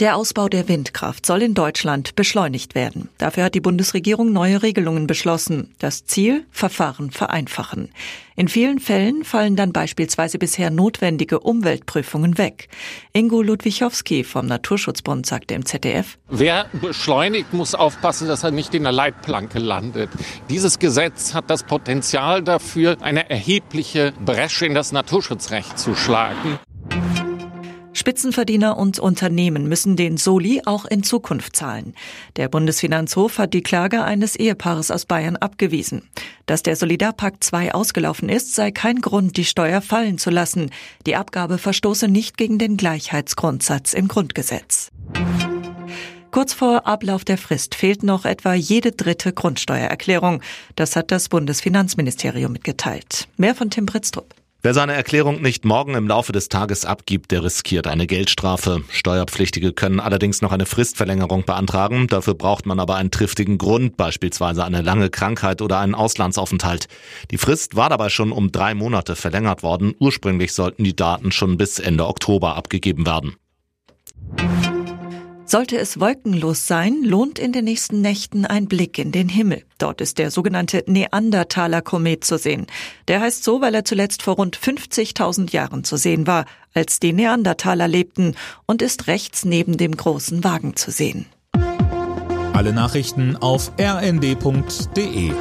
Der Ausbau der Windkraft soll in Deutschland beschleunigt werden. Dafür hat die Bundesregierung neue Regelungen beschlossen. Das Ziel? Verfahren vereinfachen. In vielen Fällen fallen dann beispielsweise bisher notwendige Umweltprüfungen weg. Ingo Ludwichowski vom Naturschutzbund sagte im ZDF. Wer beschleunigt, muss aufpassen, dass er nicht in der Leitplanke landet. Dieses Gesetz hat das Potenzial dafür, eine erhebliche Bresche in das Naturschutzrecht zu schlagen. Spitzenverdiener und Unternehmen müssen den Soli auch in Zukunft zahlen. Der Bundesfinanzhof hat die Klage eines Ehepaares aus Bayern abgewiesen. Dass der Solidarpakt 2 ausgelaufen ist, sei kein Grund, die Steuer fallen zu lassen. Die Abgabe verstoße nicht gegen den Gleichheitsgrundsatz im Grundgesetz. Kurz vor Ablauf der Frist fehlt noch etwa jede dritte Grundsteuererklärung. Das hat das Bundesfinanzministerium mitgeteilt. Mehr von Tim Britztrup. Wer seine Erklärung nicht morgen im Laufe des Tages abgibt, der riskiert eine Geldstrafe. Steuerpflichtige können allerdings noch eine Fristverlängerung beantragen. Dafür braucht man aber einen triftigen Grund, beispielsweise eine lange Krankheit oder einen Auslandsaufenthalt. Die Frist war dabei schon um drei Monate verlängert worden. Ursprünglich sollten die Daten schon bis Ende Oktober abgegeben werden. Sollte es wolkenlos sein, lohnt in den nächsten Nächten ein Blick in den Himmel. Dort ist der sogenannte Neandertaler-Komet zu sehen. Der heißt so, weil er zuletzt vor rund 50.000 Jahren zu sehen war, als die Neandertaler lebten und ist rechts neben dem großen Wagen zu sehen. Alle Nachrichten auf rnd.de